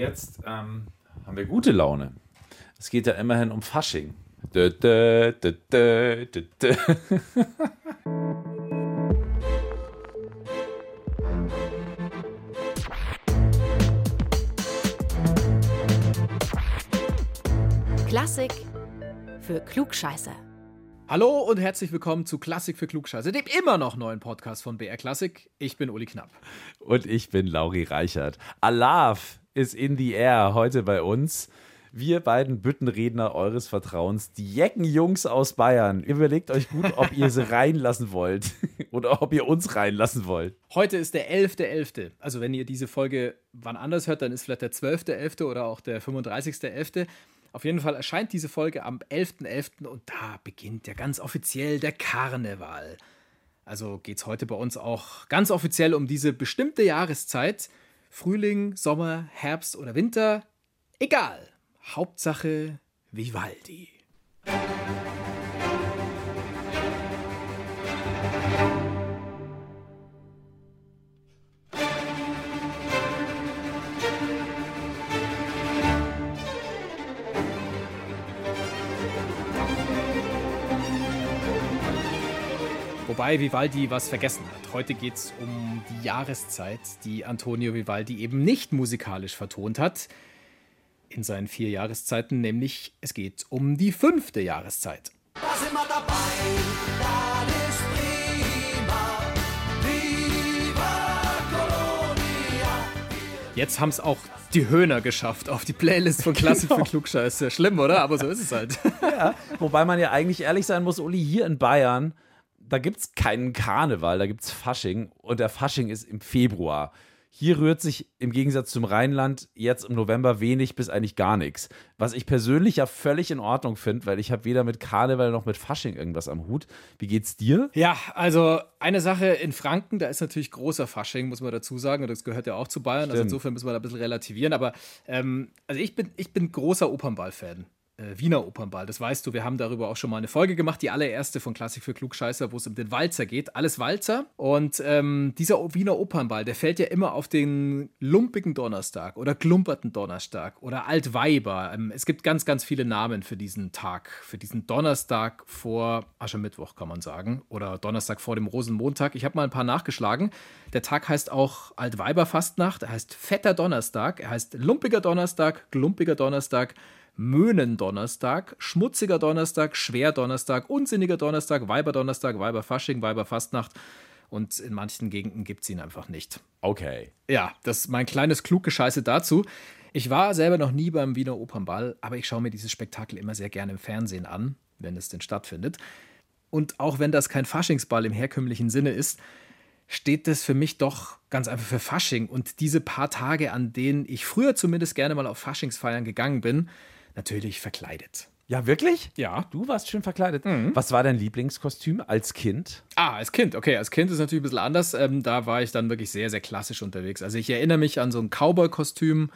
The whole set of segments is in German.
jetzt ähm, haben wir gute Laune. Es geht ja immerhin um Fasching. Dö, dö, dö, dö, dö, dö. Klassik für Klugscheiße. Hallo und herzlich willkommen zu Klassik für Klugscheiße, dem immer noch neuen Podcast von BR Klassik. Ich bin Uli Knapp. Und ich bin Lauri Reichert. Alav ist in the air heute bei uns. Wir beiden Büttenredner eures Vertrauens, die Jecken-Jungs aus Bayern. Überlegt euch gut, ob ihr sie reinlassen wollt oder ob ihr uns reinlassen wollt. Heute ist der 11.11. .11. Also wenn ihr diese Folge wann anders hört, dann ist vielleicht der 12.11. oder auch der 35.11. Auf jeden Fall erscheint diese Folge am 11.11. .11. und da beginnt ja ganz offiziell der Karneval. Also geht es heute bei uns auch ganz offiziell um diese bestimmte Jahreszeit. Frühling, Sommer, Herbst oder Winter. Egal. Hauptsache Vivaldi. Wobei Vivaldi was vergessen hat. Heute geht es um die Jahreszeit, die Antonio Vivaldi eben nicht musikalisch vertont hat. In seinen vier Jahreszeiten, nämlich es geht um die fünfte Jahreszeit. Da sind wir dabei, das ist prima. Viva Colonia. Jetzt haben es auch die Höhner geschafft auf die Playlist von Klassik Genau. für Klugscheiße. Schlimm, oder? Aber so ist es halt. Ja, wobei man ja eigentlich ehrlich sein muss, Uli, hier in Bayern, da gibt es keinen Karneval, da gibt es Fasching und der Fasching ist im Februar. Hier rührt sich im Gegensatz zum Rheinland jetzt im November wenig bis eigentlich gar nichts. Was ich persönlich ja völlig in Ordnung finde, weil ich habe weder mit Karneval noch mit Fasching irgendwas am Hut. Wie geht's dir? Ja, also eine Sache in Franken, da ist natürlich großer Fasching, muss man dazu sagen. Und das gehört ja auch zu Bayern. Also Stimmt. insofern müssen wir da ein bisschen relativieren. Aber ähm, also ich bin, ich bin großer Opernball-Fan. Äh, Wiener Opernball, das weißt du, wir haben darüber auch schon mal eine Folge gemacht, die allererste von Klassik für Klugscheißer, wo es um den Walzer geht. Alles Walzer. Und ähm, dieser Wiener Opernball, der fällt ja immer auf den lumpigen Donnerstag oder klumperten Donnerstag oder Altweiber. Ähm, es gibt ganz, ganz viele Namen für diesen Tag, für diesen Donnerstag vor Aschermittwoch, kann man sagen. Oder Donnerstag vor dem Rosenmontag. Ich habe mal ein paar nachgeschlagen. Der Tag heißt auch Altweiberfastnacht, er heißt Fetter Donnerstag, er heißt Lumpiger Donnerstag, Glumpiger Donnerstag, Möhnendonnerstag, Schmutziger Donnerstag, Schwerdonnerstag, Unsinniger Donnerstag, Weiberdonnerstag, Weiberfasching, Weiberfastnacht. Und in manchen Gegenden gibt es ihn einfach nicht. Okay. Ja, das ist mein kleines Kluggescheiße dazu. Ich war selber noch nie beim Wiener Opernball, aber ich schaue mir dieses Spektakel immer sehr gerne im Fernsehen an, wenn es denn stattfindet. Und auch wenn das kein Faschingsball im herkömmlichen Sinne ist, steht das für mich doch ganz einfach für Fasching. Und diese paar Tage, an denen ich früher zumindest gerne mal auf Faschingsfeiern gegangen bin, natürlich verkleidet. Ja, wirklich? Ja. Du warst schön verkleidet. Was war dein Lieblingskostüm als Kind? Ah, als Kind, okay. Als Kind ist natürlich ein bisschen anders. Ähm, da war ich dann wirklich sehr, sehr klassisch unterwegs. Also ich erinnere mich an so ein Cowboy-Kostüm.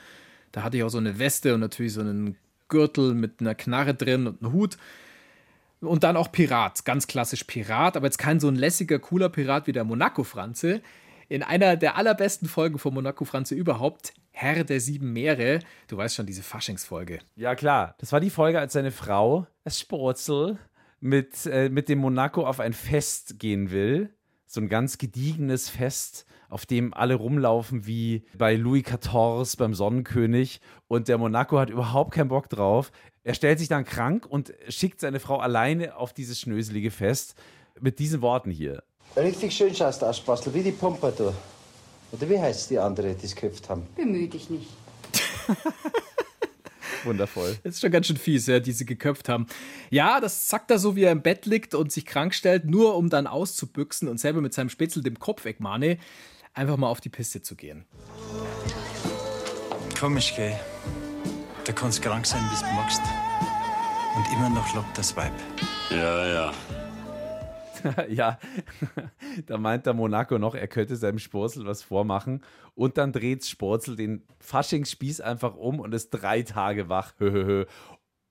Da hatte ich auch so eine Weste und natürlich so einen Gürtel mit einer Knarre drin und einen Hut. Und dann auch Pirat, ganz klassisch Pirat, aber jetzt kein so ein lässiger, cooler Pirat wie der Monaco-Franze. In einer der allerbesten Folgen von Monaco-Franze überhaupt, Herr der sieben Meere. Du weißt schon, diese Faschingsfolge. Ja, klar. Das war die Folge, als seine Frau, das Sporzel, mit, äh, mit dem Monaco auf ein Fest gehen will. So ein ganz gediegenes Fest, auf dem alle rumlaufen wie bei Louis XIV beim Sonnenkönig. Und der Monaco hat überhaupt keinen Bock drauf. Er stellt sich dann krank und schickt seine Frau alleine auf dieses schnöselige Fest mit diesen Worten hier. Richtig schön schaust du aus, Bastel, wie die Pompadour. Oder wie heißt die andere, die es geköpft haben? Bemühe dich nicht. Wundervoll. Das ist schon ganz schön fies, ja, die sie geköpft haben. Ja, das sagt er so, wie er im Bett liegt und sich krank stellt, nur um dann auszubüchsen und selber mit seinem Spitzel dem Kopf wegmahne, einfach mal auf die Piste zu gehen. Komisch, gell? Da kannst krank sein, wie du magst. Und immer noch lobt das Weib. Ja, ja. ja, da meint der Monaco noch, er könnte seinem Sporzel was vormachen. Und dann dreht Sporzel den Faschingsspieß einfach um und ist drei Tage wach. Höhöhö.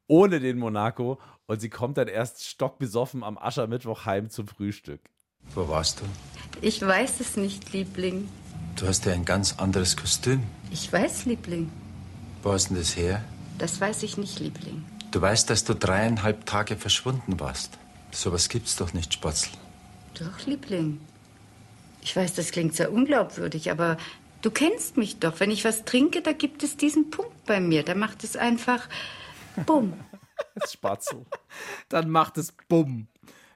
Ohne den Monaco. Und sie kommt dann erst stockbesoffen am Aschermittwoch heim zum Frühstück. Wo warst du? Ich weiß es nicht, Liebling. Du hast ja ein ganz anderes Kostüm. Ich weiß, Liebling. Wo hast denn das her? Das weiß ich nicht, Liebling. Du weißt, dass du dreieinhalb Tage verschwunden warst. Sowas gibt's doch nicht, Spatzel. Doch, Liebling. Ich weiß, das klingt sehr unglaubwürdig, aber du kennst mich doch. Wenn ich was trinke, da gibt es diesen Punkt bei mir. Da macht es einfach bumm. Das Spatzel. Dann macht es Bumm.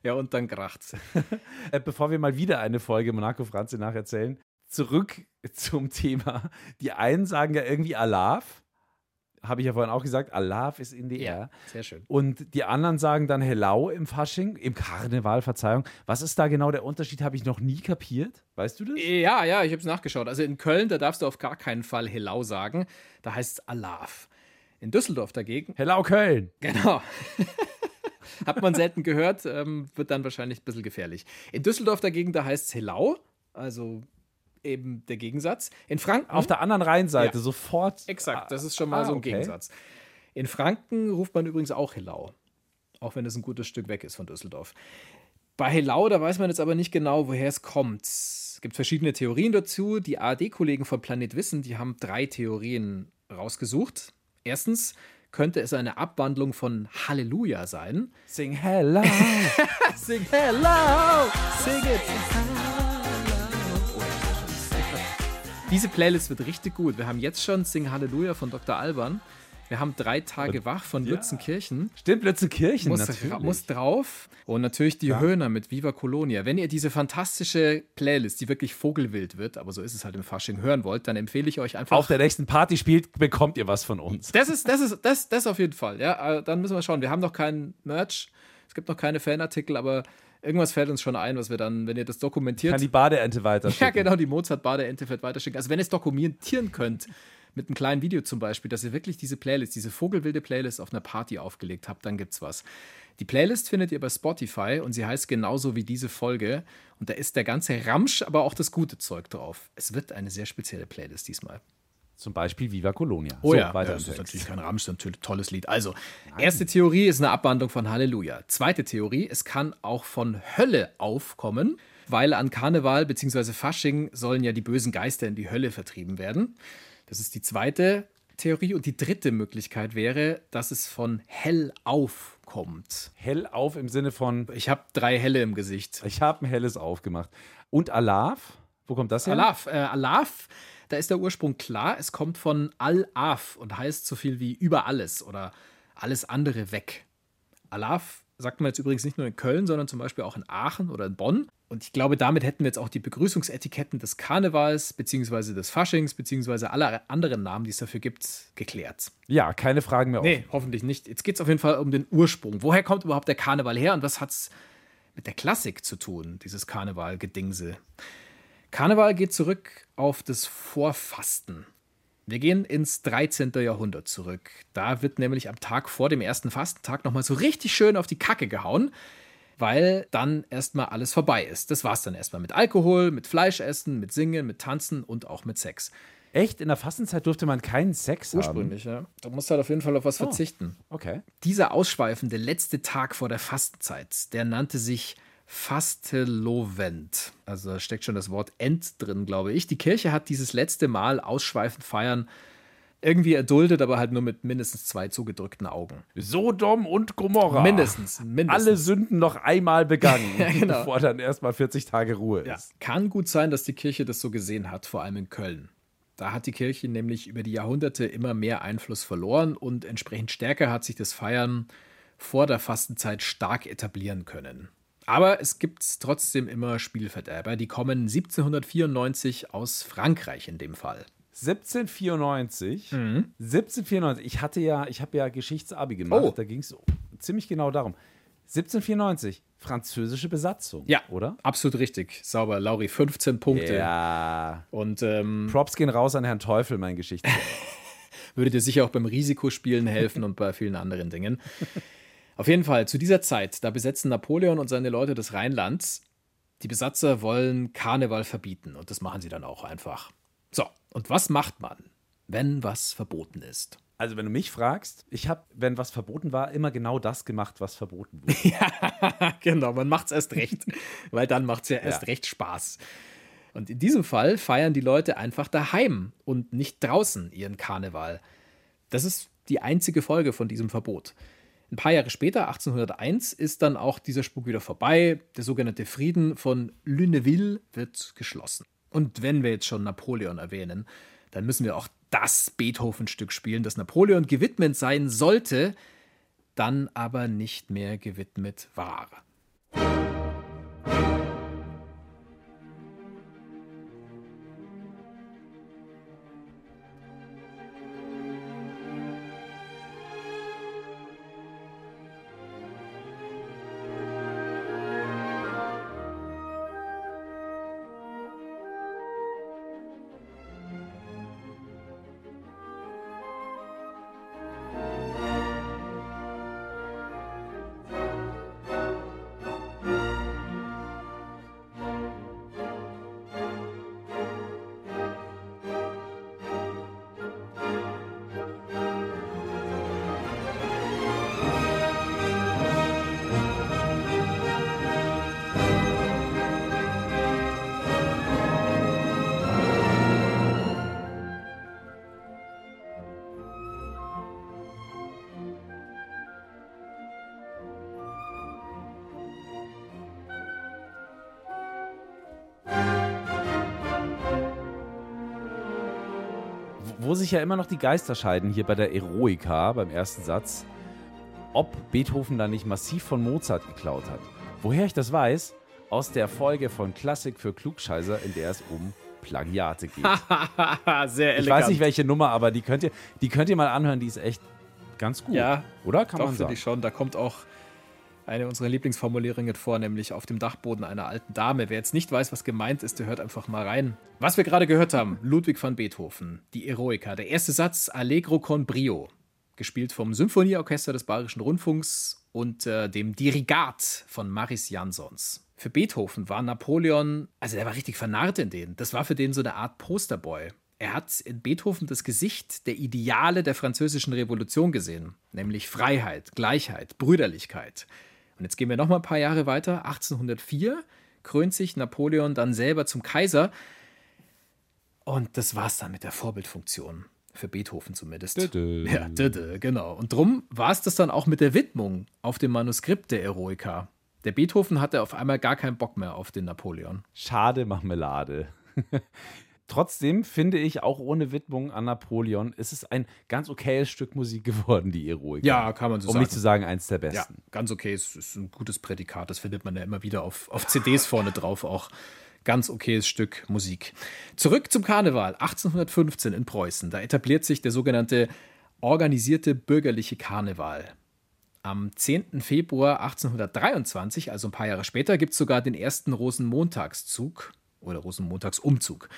Ja, und dann kracht's. Äh, Bevor wir mal wieder eine Folge Monaco Franzi nacherzählen, zurück zum Thema. Die einen sagen ja irgendwie Alaf. Habe ich ja vorhin auch gesagt, Alaf ist in the air. Sehr schön. Und die anderen sagen dann Hello im Fasching, im Karneval, Verzeihung. Was ist da genau der Unterschied? Habe ich noch nie kapiert. Weißt du das? Ja, ja, ich habe es nachgeschaut. Also in Köln, da darfst du auf gar keinen Fall Helau sagen. Da heißt es Alaf. In Düsseldorf dagegen, Hello Köln. genau. Hat man selten gehört, ähm, wird dann wahrscheinlich ein bisschen gefährlich. In Düsseldorf dagegen, da heißt es Helau, also eben der Gegensatz. In Franken. Auf der anderen Rheinseite Ja. sofort. Exakt, das ist schon mal Ah, so ein okay. Gegensatz. In Franken ruft man übrigens auch Helau. Auch wenn es ein gutes Stück weg ist von Düsseldorf. Bei Helau, da weiß man jetzt aber nicht genau, woher es kommt. Es gibt verschiedene Theorien dazu. Die ARD-Kollegen von Planet Wissen, die haben drei Theorien rausgesucht. Erstens könnte es eine Abwandlung von Halleluja sein. Sing Hello. Sing Hello, sing it. Diese Playlist wird richtig gut. Wir haben jetzt schon Sing Halleluja von Dr. Alban. Wir haben drei Tage wach von Lützenkirchen. Stimmt, Lützenkirchen Muss, natürlich. muss drauf. Und natürlich die Höhner mit Viva Colonia. Wenn ihr diese fantastische Playlist, die wirklich vogelwild wird, aber so ist es halt im Fasching, hören wollt, dann empfehle ich euch einfach. Auf der nächsten Party spielt, bekommt ihr was von uns. Das ist, das ist, das, das auf jeden Fall. Ja, äh, dann müssen wir schauen. Wir haben noch keinen Merch. Es gibt noch keine Fanartikel, aber irgendwas fällt uns schon ein, was wir dann, wenn ihr das dokumentiert. Kann die Badeente weiter ja, genau, die Mozart-Badeente fällt weiterschicken. Also, wenn ihr es dokumentieren könnt, mit einem kleinen Video zum Beispiel, dass ihr wirklich diese Playlist, diese vogelwilde Playlist auf einer Party aufgelegt habt, dann gibt's was. Die Playlist findet ihr bei Spotify und sie heißt genauso wie diese Folge. Und da ist der ganze Ramsch, aber auch das gute Zeug drauf. Es wird eine sehr spezielle Playlist diesmal. Zum Beispiel Viva Colonia. Oh so, ja, weiter ja, das ist natürlich kein Ramsch, natürlich ein tolles Lied. Also, erste Theorie ist eine Abwandlung von Halleluja. Zweite Theorie, es kann auch von Hölle aufkommen, weil an Karneval bzw. Fasching sollen ja die bösen Geister in die Hölle vertrieben werden. Das ist die zweite Theorie. Und die dritte Möglichkeit wäre, dass es von hell auf kommt. Hell auf im Sinne von, Ich habe drei Helle im Gesicht. ich habe ein helles aufgemacht. Und Alaf? Wo kommt das her? Alaf, äh, Alaf, da ist der Ursprung klar. Es kommt von Al-Af und heißt so viel wie über alles oder alles andere weg. Alaf sagt man jetzt übrigens nicht nur in Köln, sondern zum Beispiel auch in Aachen oder in Bonn. Und ich glaube, damit hätten wir jetzt auch die Begrüßungsetiketten des Karnevals, beziehungsweise des Faschings, beziehungsweise aller anderen Namen, die es dafür gibt, geklärt. Ja, keine Fragen mehr. Nee, hoffentlich nicht. Jetzt geht es auf jeden Fall um den Ursprung. Woher kommt überhaupt der Karneval her und was hat es mit der Klassik zu tun, dieses Karneval-Gedingse? Karneval geht zurück auf das Vorfasten. Wir gehen ins 13. Jahrhundert zurück. Da wird nämlich am Tag vor dem ersten Fastentag nochmal so richtig schön auf die Kacke gehauen, weil dann erstmal alles vorbei ist. Das war's dann erstmal mit Alkohol, mit Fleischessen, mit Singen, mit Tanzen und auch mit Sex. Echt? In der Fastenzeit durfte man keinen Sex Ursprünglich, ja. Da musst du halt auf jeden Fall auf was verzichten. haben? Okay. Dieser ausschweifende letzte Tag vor der Fastenzeit, der nannte sich Fastelovent. Also da steckt schon das Wort End drin, glaube ich. Die Kirche hat dieses letzte Mal ausschweifend feiern irgendwie erduldet, aber halt nur mit mindestens zwei zugedrückten Augen. Sodom und Gomorra. Mindestens, mindestens. Alle Sünden noch einmal begangen, genau. bevor dann erstmal 40 Tage Ruhe Ja. ist. Kann gut sein, dass die Kirche das so gesehen hat, vor allem in Köln. Da hat die Kirche nämlich über die Jahrhunderte immer mehr Einfluss verloren und entsprechend stärker hat sich das Feiern vor der Fastenzeit stark etablieren können. Aber es gibt trotzdem immer Spielverderber, die kommen 1794 aus Frankreich in dem Fall. 1794. 1794. Ich hatte ja, ich habe ja Geschichtsabi gemacht. Oh. Da ging es ziemlich genau darum. 1794. Französische Besatzung. Ja, Oder? Absolut richtig. Sauber, Lauri, 15 Punkte. Ja. Und ähm, Props gehen raus an Herrn Teufel, mein Geschichts. würde dir sicher auch beim Risikospielen helfen und bei vielen anderen Dingen. Auf jeden Fall, zu dieser Zeit, da besetzen Napoleon und seine Leute das Rheinland. Die Besatzer wollen Karneval verbieten und das machen sie dann auch einfach. So, und was macht man, wenn was verboten ist? Also, wenn du mich fragst, ich habe, wenn was verboten war, immer genau das gemacht, was verboten wurde. genau, man macht's erst recht, weil dann macht's ja erst Ja. recht Spaß. Und in diesem Fall feiern die Leute einfach daheim und nicht draußen ihren Karneval. Das ist die einzige Folge von diesem Verbot. Ein paar Jahre später, 1801, ist dann auch dieser Spuk wieder vorbei. Der sogenannte Frieden von Lunéville wird geschlossen. Und wenn wir jetzt schon Napoleon erwähnen, dann müssen wir auch das Beethoven-Stück spielen, das Napoleon gewidmet sein sollte, dann aber nicht mehr gewidmet war. Wo sich ja immer noch die Geister scheiden, hier bei der Eroica, beim ersten Satz, ob Beethoven da nicht massiv von Mozart geklaut hat. Woher ich das weiß? Aus der Folge von Klassik für Klugscheißer, in der es um Plagiate geht. Sehr elegant. Ich weiß nicht, welche Nummer, aber die könnt ihr, die könnt ihr mal anhören, die ist echt ganz gut. Ja, Oder? Kann Doch, man sagen. ich schon. Da kommt auch eine unserer Lieblingsformulierungen vor, nämlich auf dem Dachboden einer alten Dame. Wer jetzt nicht weiß, was gemeint ist, der hört einfach mal rein. Was wir gerade gehört haben, Ludwig van Beethoven, die Eroica. Der erste Satz, Allegro con brio, gespielt vom Symphonieorchester des Bayerischen Rundfunks und äh, dem Dirigat von Maris Jansons. Für Beethoven war Napoleon, also der war richtig vernarrt in den. Das war für den so eine Art Posterboy. Er hat in Beethoven das Gesicht der Ideale der französischen Revolution gesehen, nämlich Freiheit, Gleichheit, Brüderlichkeit. Und jetzt gehen wir noch mal ein paar Jahre weiter. 1804 krönt sich Napoleon dann selber zum Kaiser. Und das war's dann mit der Vorbildfunktion. Für Beethoven zumindest. Dödö. Ja, dödö, genau. Und drum war es das dann auch mit der Widmung auf dem Manuskript der Eroica. Der Beethoven hatte auf einmal gar keinen Bock mehr auf den Napoleon. Schade Marmelade. Trotzdem finde ich, auch ohne Widmung an Napoleon, ist es ein ganz okayes Stück Musik geworden, die Eroica. Ja, kann man so um sagen. nicht zu sagen, eins der Ja, besten. ganz okay. Es ist ein gutes Prädikat. Das findet man ja immer wieder auf, auf CDs vorne drauf auch. Ganz okayes Stück Musik. Zurück zum Karneval. 1815 in Preußen. Da etabliert sich der sogenannte organisierte bürgerliche Karneval. Am 10. Februar 1823, also ein paar Jahre später, gibt es sogar den ersten Rosenmontagszug oder Rosenmontagsumzug.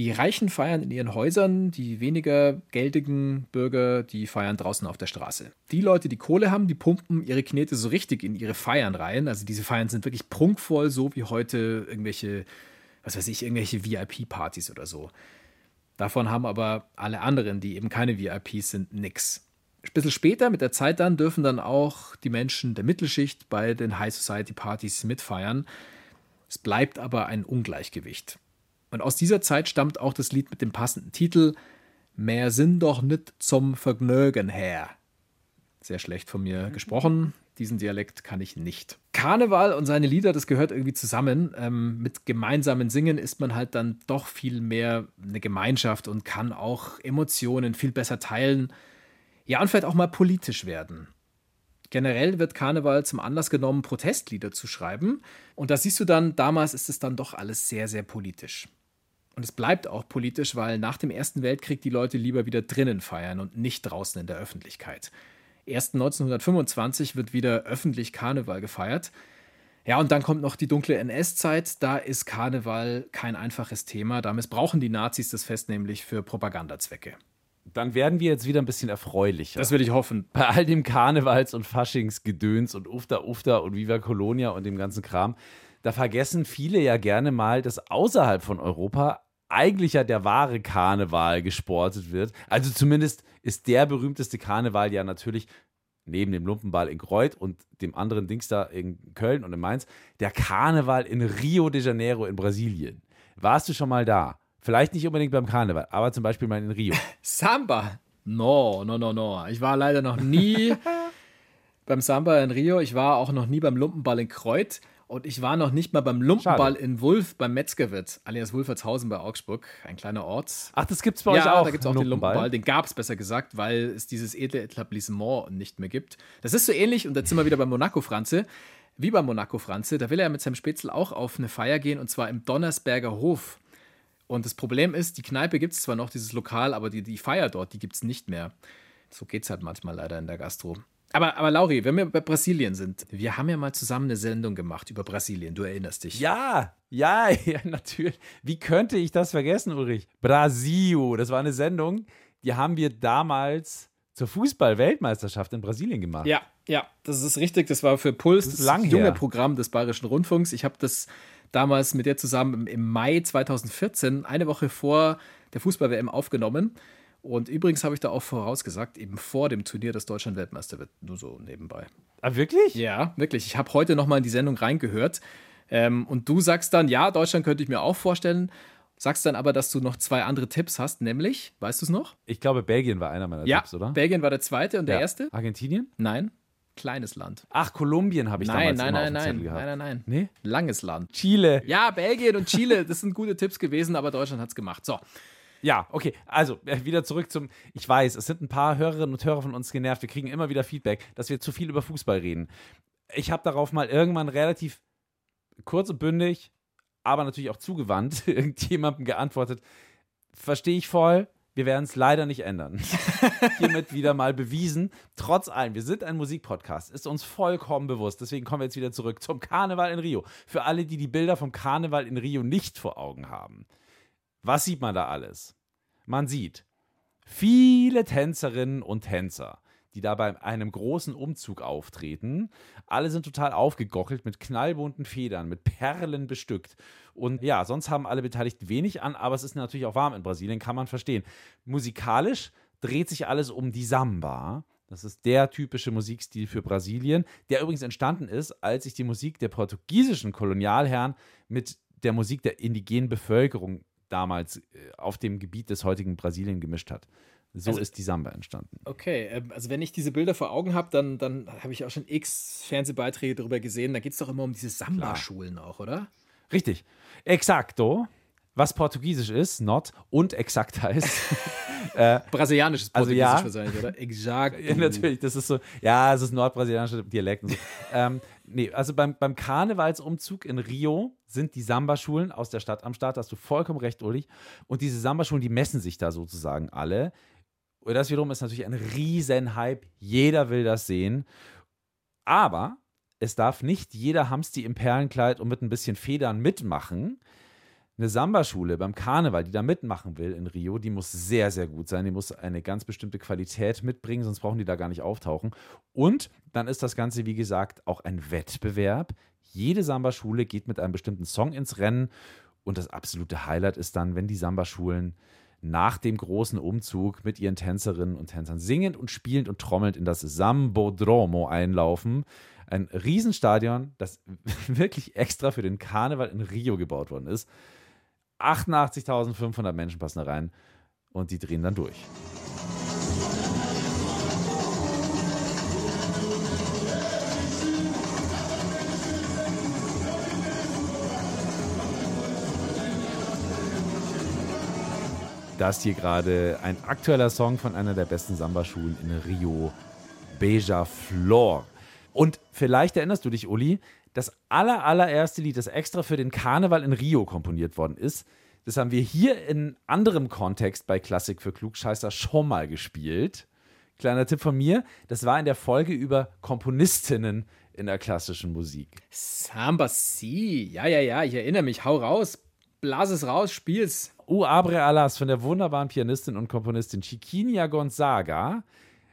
Die Reichen feiern in ihren Häusern, die weniger geldigen Bürger, die feiern draußen auf der Straße. Die Leute, die Kohle haben, die pumpen ihre Knete so richtig in ihre Feiern rein. Also diese Feiern sind wirklich prunkvoll, so wie heute irgendwelche, was weiß ich, irgendwelche VIP-Partys oder so. Davon haben aber alle anderen, die eben keine VIPs sind, nix. Ein bisschen später, mit der Zeit dann, dürfen dann auch die Menschen der Mittelschicht bei den High Society Partys mitfeiern. Es bleibt aber ein Ungleichgewicht. Und aus dieser Zeit stammt auch das Lied mit dem passenden Titel Mehr sind doch nicht zum Vergnügen her. Sehr schlecht von mir gesprochen. Diesen Dialekt kann ich nicht. Karneval und seine Lieder, das gehört irgendwie zusammen. Ähm, mit gemeinsamen Singen ist man halt dann doch viel mehr eine Gemeinschaft und kann auch Emotionen viel besser teilen. Ja, und vielleicht auch mal politisch werden. Generell wird Karneval zum Anlass genommen, Protestlieder zu schreiben. Und da siehst du dann, damals ist es dann doch alles sehr, sehr politisch. Und es bleibt auch politisch, weil nach dem Ersten Weltkrieg die Leute lieber wieder drinnen feiern und nicht draußen in der Öffentlichkeit. Erst 1925 wird wieder öffentlich Karneval gefeiert. Ja, und dann kommt noch die dunkle NS-Zeit. Da ist Karneval kein einfaches Thema. Da missbrauchen die Nazis das Fest nämlich für Propagandazwecke. Dann werden wir jetzt wieder ein bisschen erfreulicher. Das will ich hoffen. bei all dem Karnevals- und Faschingsgedöns und Ufta Ufta und Viva Colonia und dem ganzen Kram, da vergessen viele ja gerne mal, dass außerhalb von Europa eigentlich ja der wahre Karneval gesportet wird. Also zumindest ist der berühmteste Karneval ja natürlich neben dem Lumpenball in Kreuth und dem anderen Dings da in Köln und in Mainz, der Karneval in Rio de Janeiro in Brasilien. Warst du schon mal da? Vielleicht nicht unbedingt beim Karneval, aber zum Beispiel mal in Rio. Samba. No, no, no, no. Ich war leider noch nie beim Samba in Rio. Ich war auch noch nie beim Lumpenball in Kreuth. Und ich war noch nicht mal beim Lumpenball Schade. in Wulf beim Metzgerwirt, alias Wulfertshausen bei Augsburg, ein kleiner Ort. Ach, das gibt's bei euch ja, auch. da gibt es auch den Lumpenball? Lumpenball. Den gab es besser gesagt, weil es dieses edle Etablissement nicht mehr gibt. Das ist so ähnlich, und jetzt sind wir wieder bei Monaco Franze, wie bei Monaco Franze. Da will er mit seinem Spätzle auch auf eine Feier gehen, und zwar im Donnersberger Hof. Und das Problem ist, die Kneipe gibt es zwar noch, dieses Lokal, aber die, die Feier dort, die gibt es nicht mehr. So geht es halt manchmal leider in der Gastro. Aber, aber Lauri, wenn wir bei Brasilien sind, wir haben ja mal zusammen eine Sendung gemacht über Brasilien, du erinnerst dich. Ja, ja, ja, natürlich. Wie könnte ich das vergessen, Ulrich? Brasil, das war eine Sendung, die haben wir damals zur Fußball-Weltmeisterschaft in Brasilien gemacht. Ja, ja, das ist richtig. Das war für Puls, Das das, lang junge her. Programm des Bayerischen Rundfunks. Ich habe das damals mit dir zusammen im, im Mai 2014, eine Woche vor der Fußball-WM aufgenommen. Und übrigens habe ich da auch vorausgesagt, eben vor dem Turnier, dass Deutschland Weltmeister wird. Nur so nebenbei. Ah, wirklich? Ja, wirklich. Ich habe heute nochmal in die Sendung reingehört. Ähm, und du sagst dann, ja, Deutschland könnte ich mir auch vorstellen. Sagst dann aber, dass du noch zwei andere Tipps hast, nämlich, weißt du es noch? Ich glaube, Belgien war einer meiner ja, Tipps, oder? Belgien war der zweite und der Ja. erste? Argentinien? Nein, kleines Land. Ach, Kolumbien habe ich Nein, damals nein, nein, nein, Zettel gehabt. nein, nein, nein. Nee? Langes Land. Chile. Ja, Belgien und Chile, das sind gute Tipps gewesen, aber Deutschland hat es gemacht. So, Ja, okay. Also äh, wieder zurück zum. Ich weiß, es sind ein paar Hörerinnen und Hörer von uns genervt. Wir kriegen immer wieder Feedback, dass wir zu viel über Fußball reden. Ich habe darauf mal irgendwann relativ kurz und bündig, aber natürlich auch zugewandt irgendjemandem geantwortet. Verstehe ich voll. Wir werden es leider nicht ändern. Hiermit wieder mal bewiesen. Trotz allem, wir sind ein Musikpodcast, ist uns vollkommen bewusst. Deswegen kommen wir jetzt wieder zurück zum Karneval in Rio. Für alle, die die Bilder vom Karneval in Rio nicht vor Augen haben. Was sieht man da alles? Man sieht viele Tänzerinnen und Tänzer, die da bei einem großen Umzug auftreten. Alle sind total aufgegockelt mit knallbunten Federn, mit Perlen bestückt. Und ja, sonst haben alle Beteiligten wenig an, aber es ist natürlich auch warm in Brasilien, kann man verstehen. Musikalisch dreht sich alles um die Samba. Das ist der typische Musikstil für Brasilien, der übrigens entstanden ist, als sich die Musik der portugiesischen Kolonialherren mit der Musik der indigenen Bevölkerung damals äh, auf dem Gebiet des heutigen Brasilien gemischt hat. So Also- ist die Samba entstanden. okay. ähm, Also, wenn ich diese Bilder vor Augen habe, dann, dann habe ich auch schon x Fernsehbeiträge darüber gesehen. Da geht es doch immer um diese Samba-Schulen auch, oder? Richtig. Exacto, was portugiesisch ist, not, und exakt heißt. Brasilianisches Also Portugiesisch ja. wahrscheinlich, oder? Exakt. Ja, natürlich, das ist so, ja, es ist nordbrasilianischer Dialekt. So. ähm, nee, also beim, beim Karnevalsumzug in Rio sind die Samba-Schulen aus der Stadt am Start, da hast du vollkommen recht, Ulrich. Und diese Samba-Schulen, die messen sich da sozusagen alle. Und das wiederum ist natürlich ein Riesenhype. Jeder will das sehen. Aber es darf nicht jeder Hamsti im Perlenkleid und mit ein bisschen Federn mitmachen. Eine Samba-Schule beim Karneval, die da mitmachen will in Rio, die muss sehr, sehr gut sein. Die muss eine ganz bestimmte Qualität mitbringen, sonst brauchen die da gar nicht auftauchen. Und dann ist das Ganze, wie gesagt, auch ein Wettbewerb. Jede Samba-Schule geht mit einem bestimmten Song ins Rennen. Und das absolute Highlight ist dann, wenn die Samba-Schulen nach dem großen Umzug mit ihren Tänzerinnen und Tänzern singend und spielend und trommelnd in das Sambodromo einlaufen. Ein Riesenstadion, das wirklich extra für den Karneval in Rio gebaut worden ist. 88.500 Menschen passen da rein und die drehen dann durch. Das hier gerade ein aktueller Song von einer der besten Samba-Schulen in Rio, Beja Flor. Und vielleicht erinnerst du dich, Uli, das aller, allererste Lied, das extra für den Karneval in Rio komponiert worden ist, das haben wir hier in anderem Kontext bei Klassik für Klugscheißer schon mal gespielt. Kleiner Tipp von mir, das war in der Folge über Komponistinnen in der klassischen Musik. Samba Si. Ja, ja, ja, ich erinnere mich. Hau raus. Blas es raus, spiel's. U Abre Alas von der wunderbaren Pianistin und Komponistin Chiquinha Gonzaga.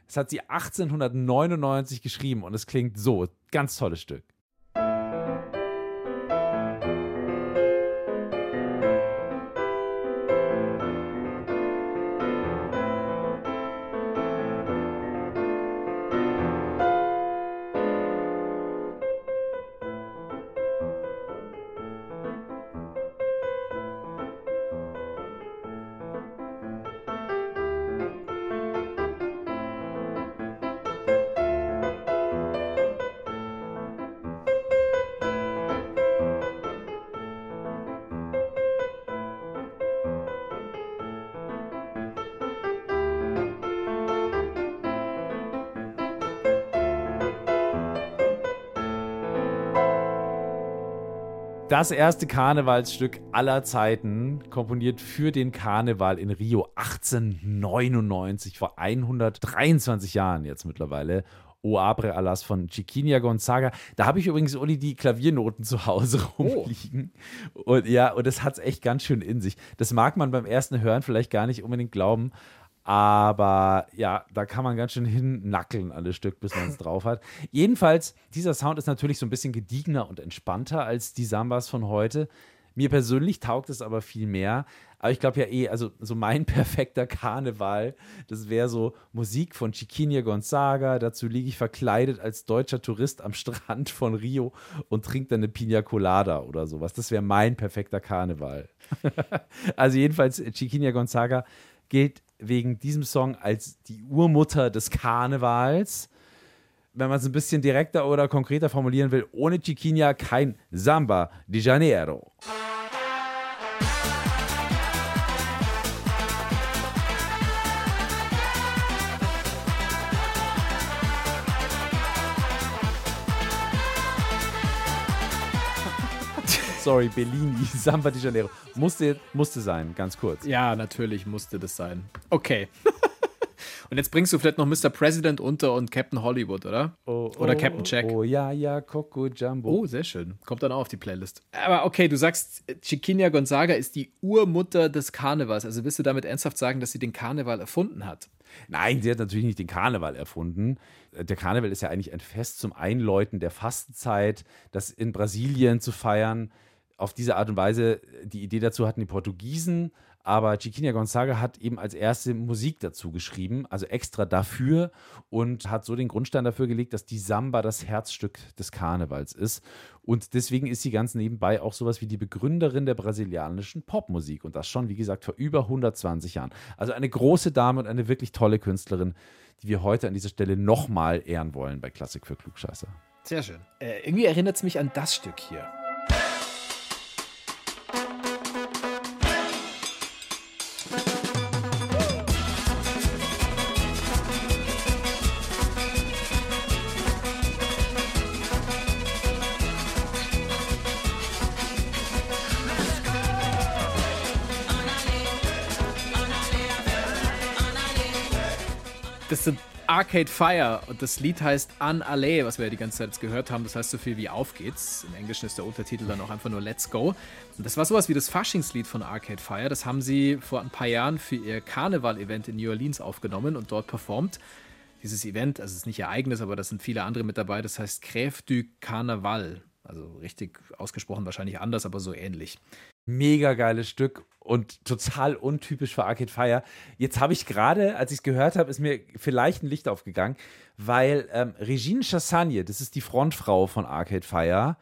Das hat sie 1899 geschrieben und es klingt so. Ganz tolles Stück. Das erste Karnevalsstück aller Zeiten, komponiert für den Karneval in Rio 1899, vor 123 Jahren jetzt mittlerweile. O Abre Alas von Chiquinha Gonzaga. Da habe ich übrigens, Uli, die Klaviernoten zu Hause rumliegen. Und ja, und das hat es echt ganz schön in sich. Das mag man beim ersten Hören vielleicht gar nicht unbedingt glauben, aber ja, da kann man ganz schön hinnackeln, alles Stück, bis man es drauf hat. Jedenfalls, dieser Sound ist natürlich so ein bisschen gediegener und entspannter als die Sambas von heute. Mir persönlich taugt es aber viel mehr. Aber ich glaube ja eh, also so mein perfekter Karneval, das wäre so Musik von Chiquinha Gonzaga. Dazu liege ich verkleidet als deutscher Tourist am Strand von Rio und trinke dann eine Pina Colada oder sowas. Das wäre mein perfekter Karneval. also jedenfalls, Chiquinha Gonzaga gilt wegen diesem Song als die Urmutter des Karnevals. Wenn man es ein bisschen direkter oder konkreter formulieren will, ohne Chiquinha kein Samba de Janeiro. Sorry, Bellini, Samba de Janeiro. Musste, musste sein, ganz kurz. Ja, natürlich musste das sein. Okay. Und jetzt bringst du vielleicht noch Mr. President unter und Captain Hollywood, oder? Oh, Oder oh, Captain Jack. Oh, ja, ja, Coco Jumbo. Oh, sehr schön. Kommt dann auch auf die Playlist. Aber okay, du sagst, Chiquinha Gonzaga ist die Urmutter des Karnevals. Also willst du damit ernsthaft sagen, dass sie den Karneval erfunden hat? Nein, sie hat natürlich nicht den Karneval erfunden. Der Karneval ist ja eigentlich ein Fest zum Einläuten der Fastenzeit, das in Brasilien zu feiern. Auf diese Art und Weise, die Idee dazu hatten die Portugiesen, aber Chiquinha Gonzaga hat eben als erste Musik dazu geschrieben, also extra dafür und hat so den Grundstein dafür gelegt, dass die Samba das Herzstück des Karnevals ist. Und deswegen ist sie ganz nebenbei auch sowas wie die Begründerin der brasilianischen Popmusik und das schon, wie gesagt, vor über 120 Jahren. Also eine große Dame und eine wirklich tolle Künstlerin, die wir heute an dieser Stelle nochmal ehren wollen bei Klassik für Klugscheißer. Sehr schön. Äh, irgendwie erinnert es mich an das Stück hier. Das sind Arcade Fire und das Lied heißt An Alley, was wir ja die ganze Zeit gehört haben. Das heißt so viel wie Auf geht's. Im Englischen ist der Untertitel dann auch einfach nur Let's Go. Und das war sowas wie das Faschingslied von Arcade Fire. Das haben sie vor ein paar Jahren für ihr Karneval-Event in New Orleans aufgenommen und dort performt. Dieses Event, also es ist nicht ihr eigenes, aber da sind viele andere mit dabei. Das heißt Crève du Carnaval. Also richtig ausgesprochen wahrscheinlich anders, aber so ähnlich. Mega geiles Stück und total untypisch für Arcade Fire. Jetzt habe ich gerade, als ich es gehört habe, ist mir vielleicht ein Licht aufgegangen, weil ähm, Regine Chassagne, das ist die Frontfrau von Arcade Fire,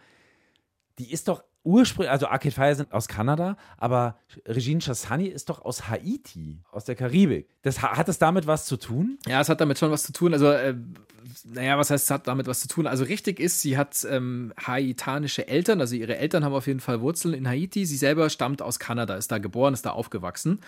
die ist doch ursprünglich, also Arcade Fire sind aus Kanada, aber Regine Chassagne ist doch aus Haiti, aus der Karibik. Das, hat das damit was zu tun? Ja, es hat damit schon was zu tun. Also, äh, naja, was heißt, es hat damit was zu tun? Also, richtig ist, sie hat ähm, haitanische Eltern. Also, ihre Eltern haben auf jeden Fall Wurzeln in Haiti. Sie selber stammt aus Kanada, ist da geboren, ist da aufgewachsen.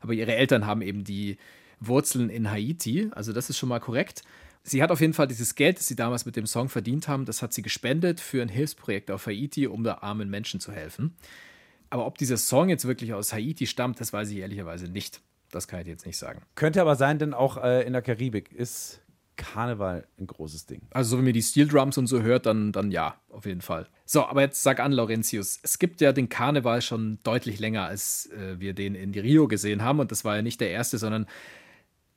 Aber ihre Eltern haben eben die Wurzeln in Haiti. Also, das ist schon mal korrekt. Sie hat auf jeden Fall dieses Geld, das sie damals mit dem Song verdient haben, das hat sie gespendet für ein Hilfsprojekt auf Haiti, um da armen Menschen zu helfen. Aber ob dieser Song jetzt wirklich aus Haiti stammt, das weiß ich ehrlicherweise nicht. Das kann ich jetzt nicht sagen. Könnte aber sein, denn auch äh, in der Karibik ist Karneval ein großes Ding. Also, so wenn man die Steel Drums und so hört, dann, dann ja, auf jeden Fall. So, aber jetzt sag an, Laurentius. Es gibt ja den Karneval schon deutlich länger, als äh, wir den in Rio gesehen haben. Und das war ja nicht der erste, sondern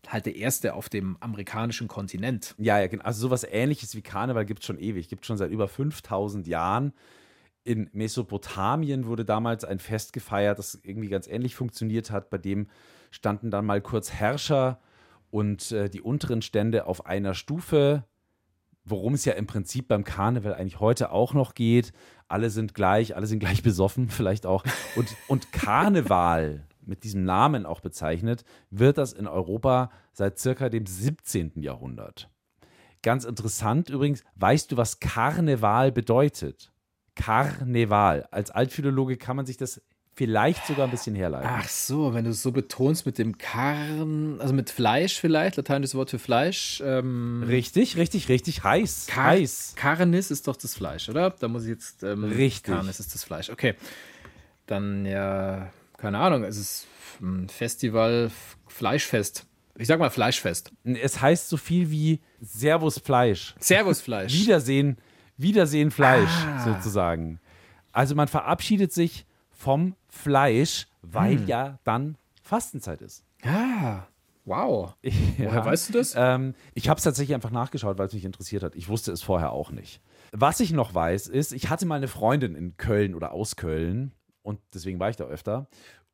halt der erste auf dem amerikanischen Kontinent. Ja, ja, genau. Also sowas ähnliches wie Karneval gibt es schon ewig. Gibt schon seit über 5000 Jahren. In Mesopotamien wurde damals ein Fest gefeiert, das irgendwie ganz ähnlich funktioniert hat. Bei dem standen dann mal kurz Herrscher und äh, die unteren Stände auf einer Stufe, worum es ja im Prinzip beim Karneval eigentlich heute auch noch geht. Alle sind gleich, alle sind gleich besoffen, vielleicht auch. Und, und Karneval mit diesem Namen auch bezeichnet, wird das in Europa seit circa dem 17. Jahrhundert. Ganz interessant übrigens, weißt du, was Karneval bedeutet? Karneval. Als Altphilologe kann man sich das vielleicht sogar ein bisschen herleiten. Ach so, wenn du es so betonst mit dem Karn, also mit Fleisch vielleicht, lateinisches Wort für Fleisch. Ähm, Richtig, richtig, richtig. Heiß. Kar heiß. Carnis ist doch das Fleisch, oder? Da muss ich jetzt. Ähm, Richtig. Carnis ist das Fleisch. Okay. Dann ja, keine Ahnung, es ist ein Festival, Fleischfest. Ich sag mal Fleischfest. Es heißt so viel wie Servus Fleisch. Servusfleisch. Wiedersehen, Wiedersehen Fleisch Ah. sozusagen. Also man verabschiedet sich vom Fleisch, weil Hm. ja dann Fastenzeit ist. Ja. Wow. Woher weißt du das? Ähm, ich habe es tatsächlich einfach nachgeschaut, weil es mich interessiert hat. Ich wusste es vorher auch nicht. Was ich noch weiß, ist, ich hatte mal eine Freundin in Köln oder aus Köln und deswegen war ich da öfter.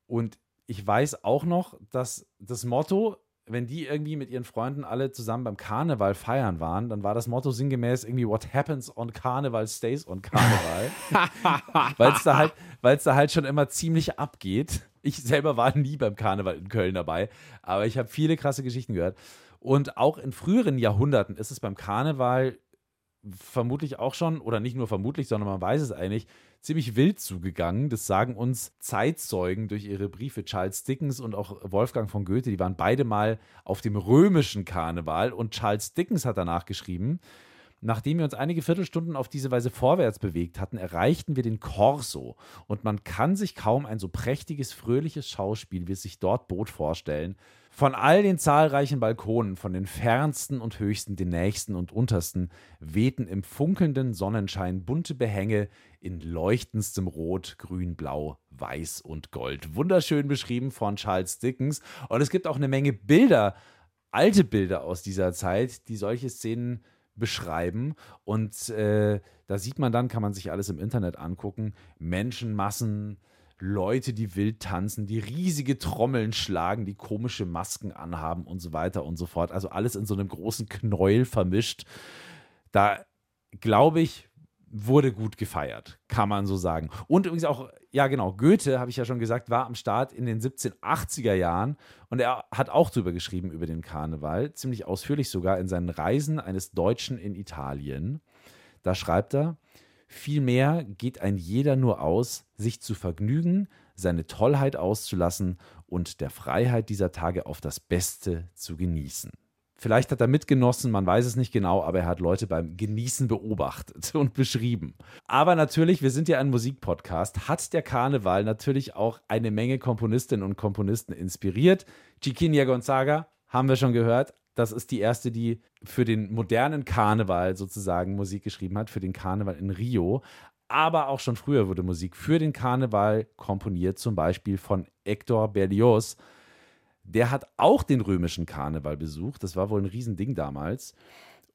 Und ich weiß auch noch, dass das Motto, wenn die irgendwie mit ihren Freunden alle zusammen beim Karneval feiern waren, dann war das Motto sinngemäß irgendwie What happens on Carnival stays on Carnival. weil es da, halt, da halt schon immer ziemlich abgeht. Ich selber war nie beim Karneval in Köln dabei, aber ich habe viele krasse Geschichten gehört. Und auch in früheren Jahrhunderten ist es beim Karneval vermutlich auch schon, oder nicht nur vermutlich, sondern man weiß es eigentlich, ziemlich wild zugegangen. Das sagen uns Zeitzeugen durch ihre Briefe. Charles Dickens und auch Wolfgang von Goethe, die waren beide mal auf dem römischen Karneval und Charles Dickens hat danach geschrieben, Nachdem wir uns einige Viertelstunden auf diese Weise vorwärts bewegt hatten, erreichten wir den Corso. Und man kann sich kaum ein so prächtiges, fröhliches Schauspiel, wie es sich dort bot, vorstellen. Von all den zahlreichen Balkonen, von den fernsten und höchsten, den nächsten und untersten, wehten im funkelnden Sonnenschein bunte Behänge in leuchtendstem Rot, Grün, Blau, Weiß und Gold. Wunderschön beschrieben von Charles Dickens. Und es gibt auch eine Menge Bilder, alte Bilder aus dieser Zeit, die solche Szenen beschreiben. Und äh, da sieht man dann, kann man sich alles im Internet angucken, Menschenmassen, Leute, die wild tanzen, die riesige Trommeln schlagen, die komische Masken anhaben und so weiter und so fort. Also alles in so einem großen Knäuel vermischt. Da glaube ich, wurde gut gefeiert, kann man so sagen. Und übrigens auch, ja genau, Goethe, habe ich ja schon gesagt, war am Start in den 1780er Jahren und er hat auch drüber geschrieben, über den Karneval, ziemlich ausführlich sogar in seinen Reisen eines Deutschen in Italien. Da schreibt er, vielmehr geht ein jeder nur aus, sich zu vergnügen, seine Tollheit auszulassen und der Freiheit dieser Tage auf das Beste zu genießen. Vielleicht hat er mitgenossen, man weiß es nicht genau, aber er hat Leute beim Genießen beobachtet und beschrieben. Aber natürlich, wir sind ja ein Musikpodcast, hat der Karneval natürlich auch eine Menge Komponistinnen und Komponisten inspiriert. Chiquinia Gonzaga, haben wir schon gehört, das ist die erste, die für den modernen Karneval sozusagen Musik geschrieben hat, für den Karneval in Rio. Aber auch schon früher wurde Musik für den Karneval komponiert, zum Beispiel von Hector Berlioz. Der hat auch den römischen Karneval besucht. Das war wohl ein Riesending damals.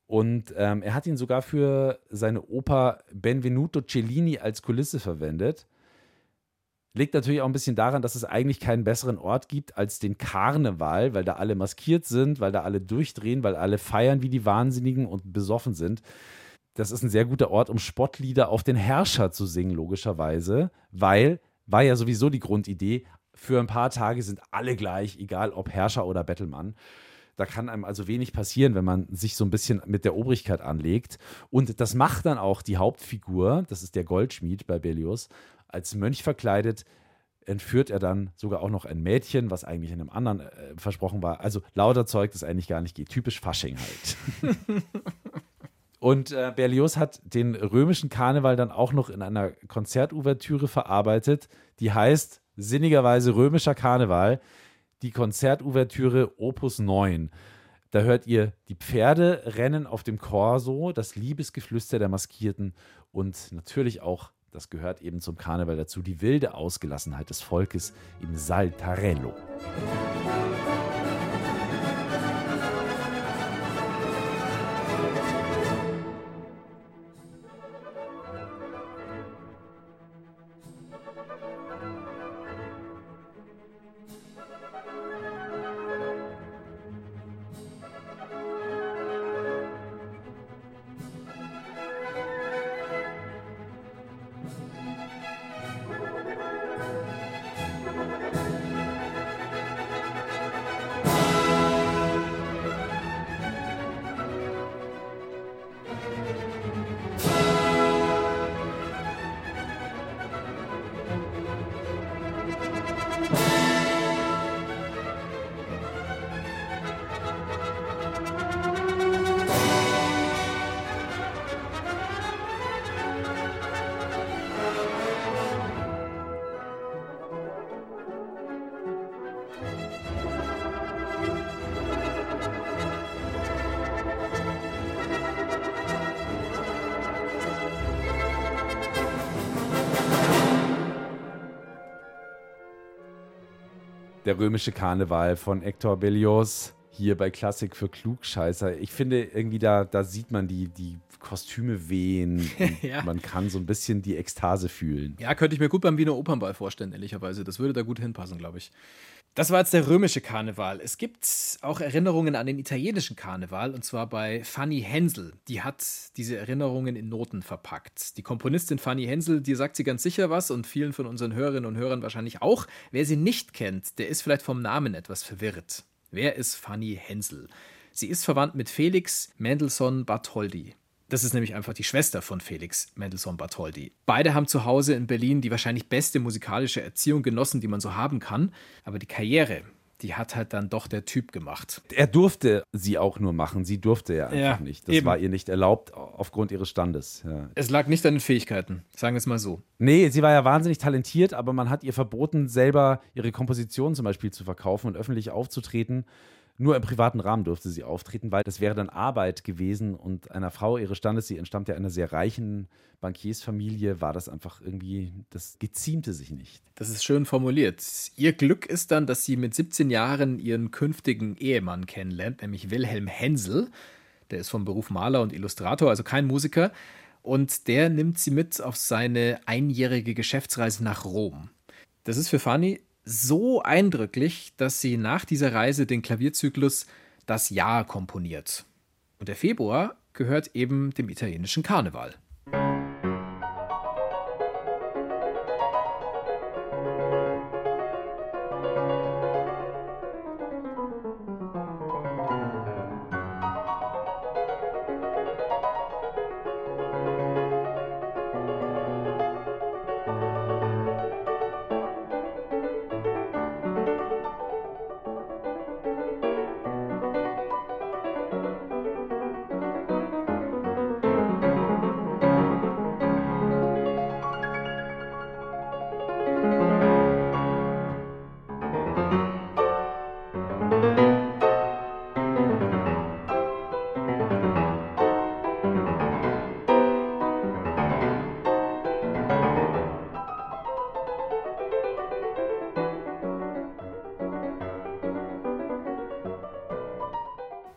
Und ähm, er hat ihn sogar für seine Oper Benvenuto Cellini als Kulisse verwendet. Liegt natürlich auch ein bisschen daran, dass es eigentlich keinen besseren Ort gibt als den Karneval, weil da alle maskiert sind, weil da alle durchdrehen, weil alle feiern wie die Wahnsinnigen und besoffen sind. Das ist ein sehr guter Ort, um Spottlieder auf den Herrscher zu singen, logischerweise, weil war ja sowieso die Grundidee, für ein paar Tage sind alle gleich, egal ob Herrscher oder Bettelmann. Da kann einem also wenig passieren, wenn man sich so ein bisschen mit der Obrigkeit anlegt. Und das macht dann auch die Hauptfigur, das ist der Goldschmied bei Berlioz, als Mönch verkleidet, entführt er dann sogar auch noch ein Mädchen, was eigentlich in einem anderen äh, versprochen war. Also lauter Zeug, das eigentlich gar nicht geht. Typisch Fasching halt. Und äh, Berlioz hat den römischen Karneval dann auch noch in einer Konzertouvertüre verarbeitet, die heißt sinnigerweise römischer Karneval, die Konzertouvertüre Opus 9. Da hört ihr die Pferde rennen auf dem Corso, das Liebesgeflüster der Maskierten und natürlich auch, das gehört eben zum Karneval dazu, die wilde Ausgelassenheit des Volkes im Saltarello. Der römische Karneval von Hector Berlioz hier bei Klassik für Klugscheißer. Ich finde irgendwie da, da sieht man die, die Kostüme wehen. Ja. Man kann so ein bisschen die Ekstase fühlen. Ja, könnte ich mir gut beim Wiener Opernball vorstellen, ehrlicherweise. Das würde da gut hinpassen, glaube ich. Das war jetzt der römische Karneval. Es gibt auch Erinnerungen an den italienischen Karneval, und zwar bei Fanny Hensel. Die hat diese Erinnerungen in Noten verpackt. Die Komponistin Fanny Hensel, die sagt sie ganz sicher was und vielen von unseren Hörerinnen und Hörern wahrscheinlich auch. Wer sie nicht kennt, der ist vielleicht vom Namen etwas verwirrt. Wer ist Fanny Hensel? Sie ist verwandt mit Felix Mendelssohn Bartholdy. Das ist nämlich einfach die Schwester von Felix Mendelssohn Bartholdy. Beide haben zu Hause in Berlin die wahrscheinlich beste musikalische Erziehung genossen, die man so haben kann. Aber die Karriere, die hat halt dann doch der Typ gemacht. Er durfte sie auch nur machen. Sie durfte ja einfach Ja, nicht. Das eben. war ihr nicht erlaubt aufgrund ihres Standes. Ja. Es lag nicht an den Fähigkeiten, sagen wir es mal so. Nee, sie war ja wahnsinnig talentiert, aber man hat ihr verboten, selber ihre Kompositionen zum Beispiel zu verkaufen und öffentlich aufzutreten. Nur im privaten Rahmen durfte sie auftreten, weil das wäre dann Arbeit gewesen und einer Frau ihres Standes, sie entstammt ja einer sehr reichen Bankiersfamilie, war das einfach irgendwie, das geziemte sich nicht. Das ist schön formuliert. Ihr Glück ist dann, dass sie mit 17 Jahren ihren künftigen Ehemann kennenlernt, nämlich Wilhelm Hensel. Der ist vom Beruf Maler und Illustrator, also kein Musiker. Und der nimmt sie mit auf seine einjährige Geschäftsreise nach Rom. Das ist für Fanny so eindrücklich, dass sie nach dieser Reise den Klavierzyklus Das Jahr komponiert. Und der Februar gehört eben dem italienischen Karneval.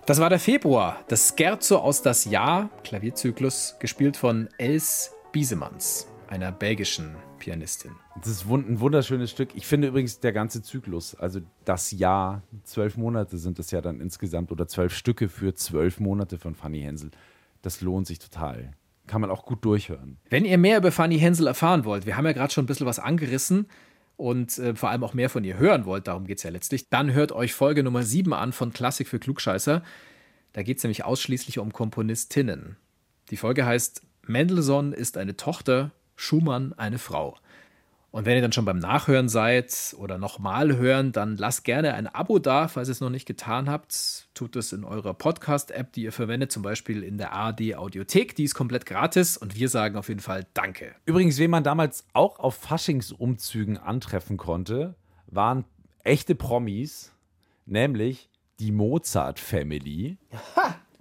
Das war der Februar, das Scherzo aus das Jahr, Klavierzyklus, gespielt von Els Biesemanns, einer belgischen Pianistin. Das ist ein wunderschönes Stück. Ich finde übrigens der ganze Zyklus, also das Jahr, zwölf Monate sind es ja dann insgesamt oder zwölf Stücke für zwölf Monate von Fanny Hensel. Das lohnt sich total. Kann man auch gut durchhören. Wenn ihr mehr über Fanny Hensel erfahren wollt, wir haben ja gerade schon ein bisschen was angerissen und äh, vor allem auch mehr von ihr hören wollt, darum geht es ja letztlich, dann hört euch Folge Nummer 7 an von Klassik für Klugscheißer. Da geht es nämlich ausschließlich um Komponistinnen. Die Folge heißt Mendelssohn ist eine Tochter, Schumann eine Frau. Und wenn ihr dann schon beim Nachhören seid oder nochmal hören, dann lasst gerne ein Abo da, falls ihr es noch nicht getan habt. Tut es in eurer Podcast-App, die ihr verwendet, zum Beispiel in der ARD Audiothek. Die ist komplett gratis und wir sagen auf jeden Fall Danke. Übrigens, wen man damals auch auf Faschingsumzügen antreffen konnte, waren echte Promis, nämlich die Mozart Family.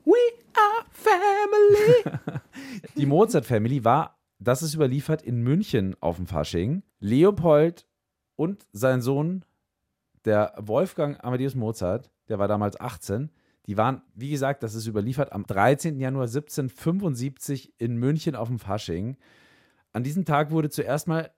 We are family. Die Mozart Family war, das ist überliefert, in München auf dem Fasching. Leopold und sein Sohn, der Wolfgang Amadeus Mozart, der war damals 18, die waren, wie gesagt, das ist überliefert, am 13. Januar 1775 in München auf dem Fasching. An diesem Tag wurde zuerst mal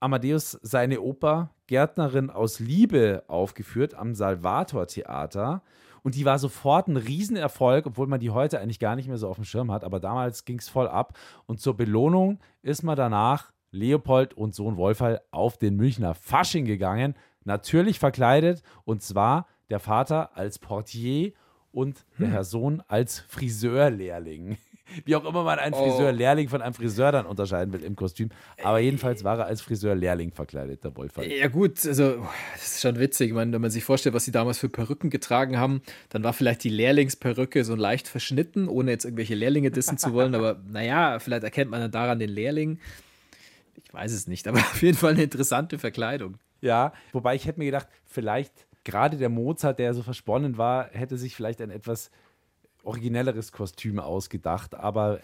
Amadeus seine Oper Gärtnerin aus Liebe aufgeführt am Salvator Theater. Und die war sofort ein Riesenerfolg, obwohl man die heute eigentlich gar nicht mehr so auf dem Schirm hat. Aber damals ging es voll ab. Und zur Belohnung ist man danach, Leopold und Sohn Wolfall, auf den Münchner Fasching gegangen. Natürlich verkleidet. Und zwar der Vater als Portier und der Herr Sohn als Friseurlehrling. Wie auch immer man einen Friseurlehrling von einem Friseur dann unterscheiden will im Kostüm. Aber jedenfalls war er als Friseurlehrling verkleidet, der Wolfall. Ja gut, also das ist schon witzig. Ich meine, wenn man sich vorstellt, was sie damals für Perücken getragen haben, dann war vielleicht die Lehrlingsperücke so leicht verschnitten, ohne jetzt irgendwelche Lehrlinge dissen zu wollen. Aber naja, vielleicht erkennt man dann daran den Lehrling. Ich weiß es nicht, aber auf jeden Fall eine interessante Verkleidung. Ja, wobei ich hätte mir gedacht, vielleicht gerade der Mozart, der so versponnen war, hätte sich vielleicht ein etwas originelleres Kostüm ausgedacht. Aber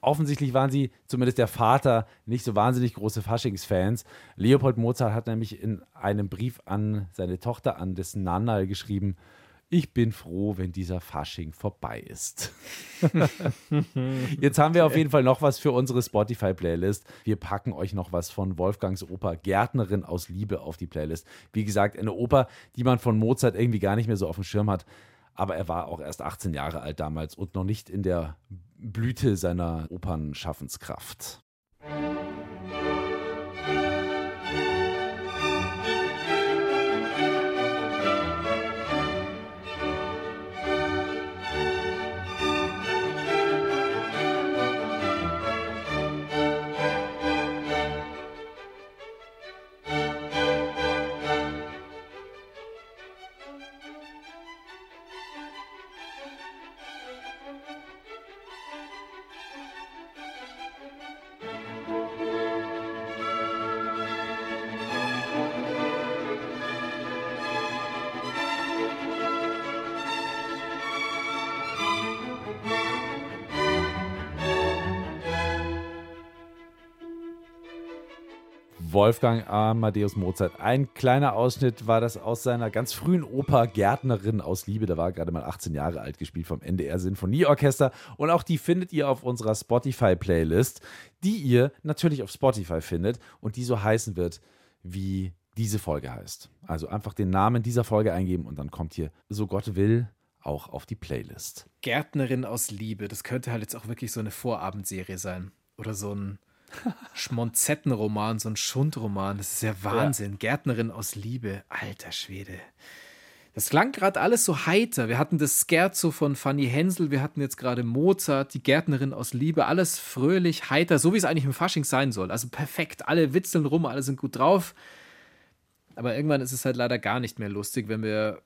offensichtlich waren sie, zumindest der Vater, nicht so wahnsinnig große Faschingsfans. Leopold Mozart hat nämlich in einem Brief an seine Tochter, an dessen Nannal geschrieben, ich bin froh, wenn dieser Fasching vorbei ist. Jetzt haben wir auf jeden Fall noch was für unsere Spotify-Playlist. Wir packen euch noch was von Wolfgangs Oper Gärtnerin aus Liebe auf die Playlist. Wie gesagt, eine Oper, die man von Mozart irgendwie gar nicht mehr so auf dem Schirm hat. Aber er war auch erst 18 Jahre alt damals und noch nicht in der Blüte seiner Opernschaffenskraft. Wolfgang Amadeus Mozart. Ein kleiner Ausschnitt war das aus seiner ganz frühen Oper Gärtnerin aus Liebe. Da war er gerade mal 18 Jahre alt, gespielt vom NDR Sinfonieorchester. Und auch die findet ihr auf unserer Spotify-Playlist, die ihr natürlich auf Spotify findet und die so heißen wird, wie diese Folge heißt. Also einfach den Namen dieser Folge eingeben und dann kommt hier, so Gott will, auch auf die Playlist. Gärtnerin aus Liebe, das könnte halt jetzt auch wirklich so eine Vorabendserie sein. Oder so ein Schmonzettenroman, so ein Schundroman. Das ist ja Wahnsinn. Ja. Gärtnerin aus Liebe. Alter Schwede. Das klang gerade alles so heiter. Wir hatten das Scherzo von Fanny Hensel, wir hatten jetzt gerade Mozart, die Gärtnerin aus Liebe, alles fröhlich, heiter, so wie es eigentlich im Fasching sein soll. Also perfekt, alle witzeln rum, alle sind gut drauf. Aber irgendwann ist es halt leider gar nicht mehr lustig, wenn wir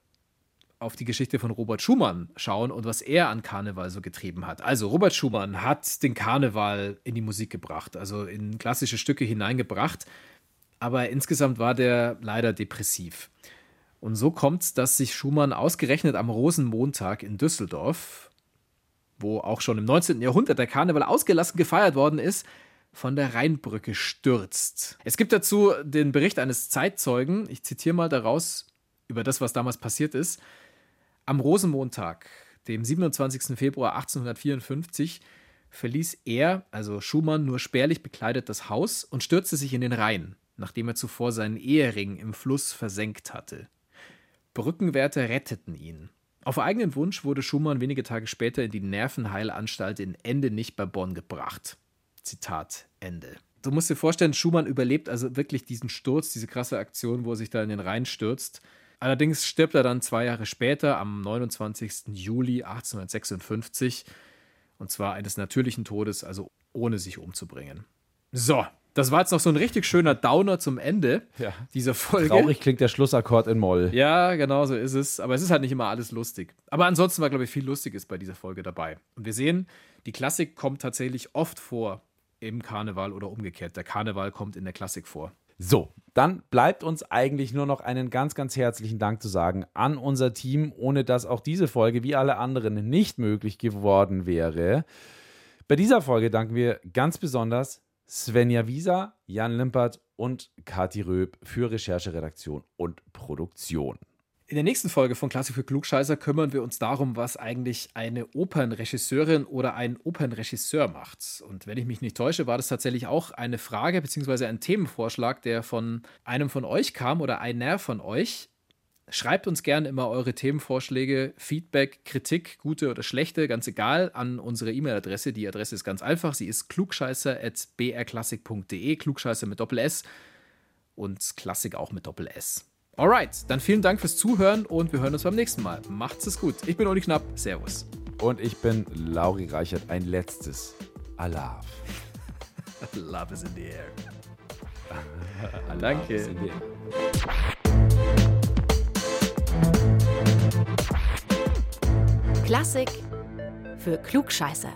auf die Geschichte von Robert Schumann schauen und was er an Karneval so getrieben hat. Also Robert Schumann hat den Karneval in die Musik gebracht, also in klassische Stücke hineingebracht, aber insgesamt war der leider depressiv. Und so kommt es, dass sich Schumann ausgerechnet am Rosenmontag in Düsseldorf, wo auch schon im 19. Jahrhundert der Karneval ausgelassen gefeiert worden ist, von der Rheinbrücke stürzt. Es gibt dazu den Bericht eines Zeitzeugen, ich zitiere mal daraus über das, was damals passiert ist. Am Rosenmontag, dem 27. Februar 1854, verließ er, also Schumann, nur spärlich bekleidet das Haus und stürzte sich in den Rhein, nachdem er zuvor seinen Ehering im Fluss versenkt hatte. Brückenwärter retteten ihn. Auf eigenen Wunsch wurde Schumann wenige Tage später in die Nervenheilanstalt in Ende nicht bei Bonn gebracht. Zitat Ende. Du musst dir vorstellen, Schumann überlebt also wirklich diesen Sturz, diese krasse Aktion, wo er sich da in den Rhein stürzt Allerdings stirbt er dann zwei Jahre später, am 29. Juli 1856, und zwar eines natürlichen Todes, also ohne sich umzubringen. So, das war jetzt noch so ein richtig schöner Downer zum Ende ja. dieser Folge. Traurig klingt der Schlussakkord in Moll. Ja, genau so ist es. Aber es ist halt nicht immer alles lustig. Aber ansonsten war, glaube ich, viel Lustiges bei dieser Folge dabei. Und wir sehen, die Klassik kommt tatsächlich oft vor im Karneval oder umgekehrt. Der Karneval kommt in der Klassik vor. So, dann bleibt uns eigentlich nur noch einen ganz, ganz herzlichen Dank zu sagen an unser Team, ohne dass auch diese Folge wie alle anderen nicht möglich geworden wäre. Bei dieser Folge danken wir ganz besonders Svenja Wieser, Jan Limpert und Kati Röb für Recherche, Redaktion und Produktion. In der nächsten Folge von Klassik für Klugscheißer kümmern wir uns darum, was eigentlich eine Opernregisseurin oder ein Opernregisseur macht. Und wenn ich mich nicht täusche, war das tatsächlich auch eine Frage bzw. ein Themenvorschlag, der von einem von euch kam oder einer von euch. Schreibt uns gerne immer eure Themenvorschläge, Feedback, Kritik, gute oder schlechte, ganz egal, an unsere E-Mail-Adresse. Die Adresse ist ganz einfach. Sie ist klugscheißer.brklassik.de, Klugscheißer mit Doppel S und Klassik auch mit Doppel S. Alright, dann vielen Dank fürs Zuhören und wir hören uns beim nächsten Mal. Macht's es gut. Ich bin Uli Knapp. Servus. Und ich bin Lauri Reichert. Ein letztes. Allah. Love is in the air. Danke. Klassik für Klugscheißer.